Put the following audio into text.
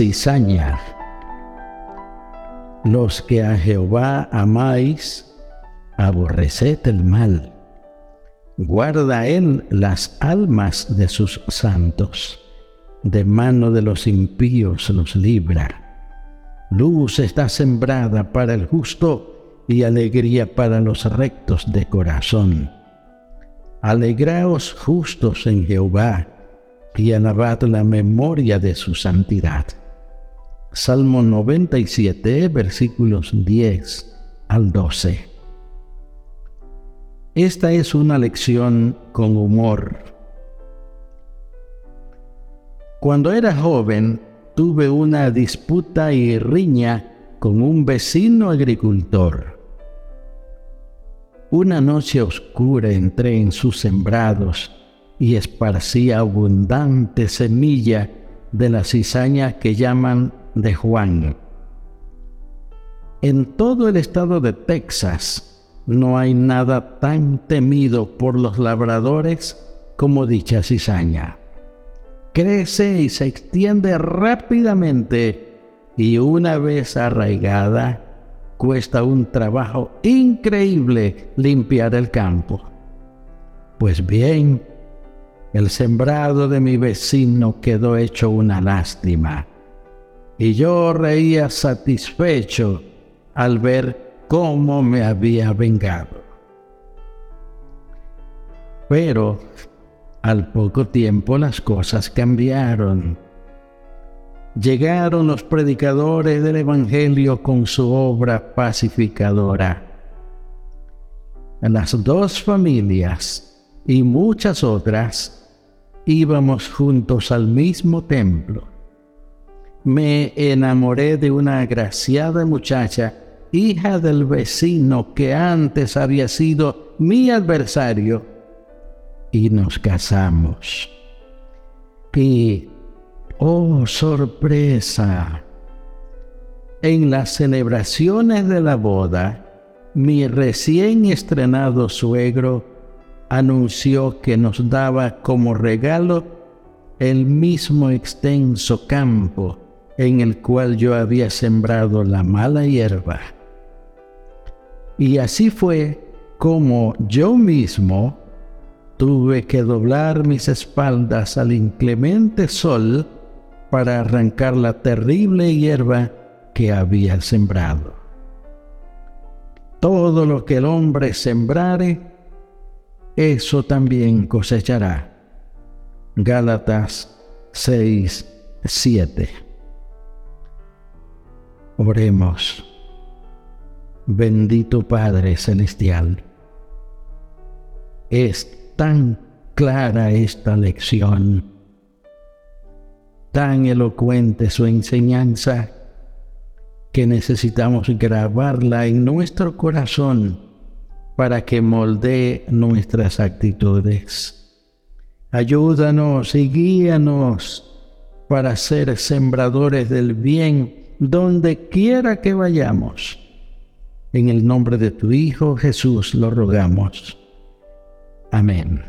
Cizaña. Los que a Jehová amáis, aborreced el mal. Guarda él las almas de sus santos. De mano de los impíos los libra. Luz está sembrada para el justo y alegría para los rectos de corazón. Alegraos justos en Jehová y alabad la memoria de su santidad. Salmo 97, versículos 10 al 12. Esta es una lección con humor. Cuando era joven, tuve una disputa y riña con un vecino agricultor. Una noche oscura entré en sus sembrados y esparcí abundante semilla de la cizaña que llaman de Juan. En todo el estado de Texas no hay nada tan temido por los labradores como dicha cizaña. Crece y se extiende rápidamente y una vez arraigada, cuesta un trabajo increíble limpiar el campo. Pues bien, el sembrado de mi vecino quedó hecho una lástima y yo reía satisfecho al ver cómo me había vengado. Pero al poco tiempo las cosas cambiaron. Llegaron los predicadores del Evangelio con su obra pacificadora. Las dos familias y muchas otras íbamos juntos al mismo templo me enamoré de una agraciada muchacha, hija del vecino que antes había sido mi adversario, y nos casamos. Y, oh sorpresa, en las celebraciones de la boda, mi recién estrenado suegro anunció que nos daba como regalo el mismo extenso campo en el cual yo había sembrado la mala hierba. Y así fue como yo mismo tuve que doblar mis espaldas al inclemente sol para arrancar la terrible hierba que había sembrado. Todo lo que el hombre sembrare, eso también cosechará. Gálatas 6, 7. Oremos. Bendito Padre Celestial, es tan clara esta lección, tan elocuente su enseñanza, que necesitamos grabarla en nuestro corazón para que moldee nuestras actitudes. Ayúdanos y guíanos para ser sembradores del bien donde quiera que vayamos. En el nombre de tu Hijo Jesús lo rogamos. Amén.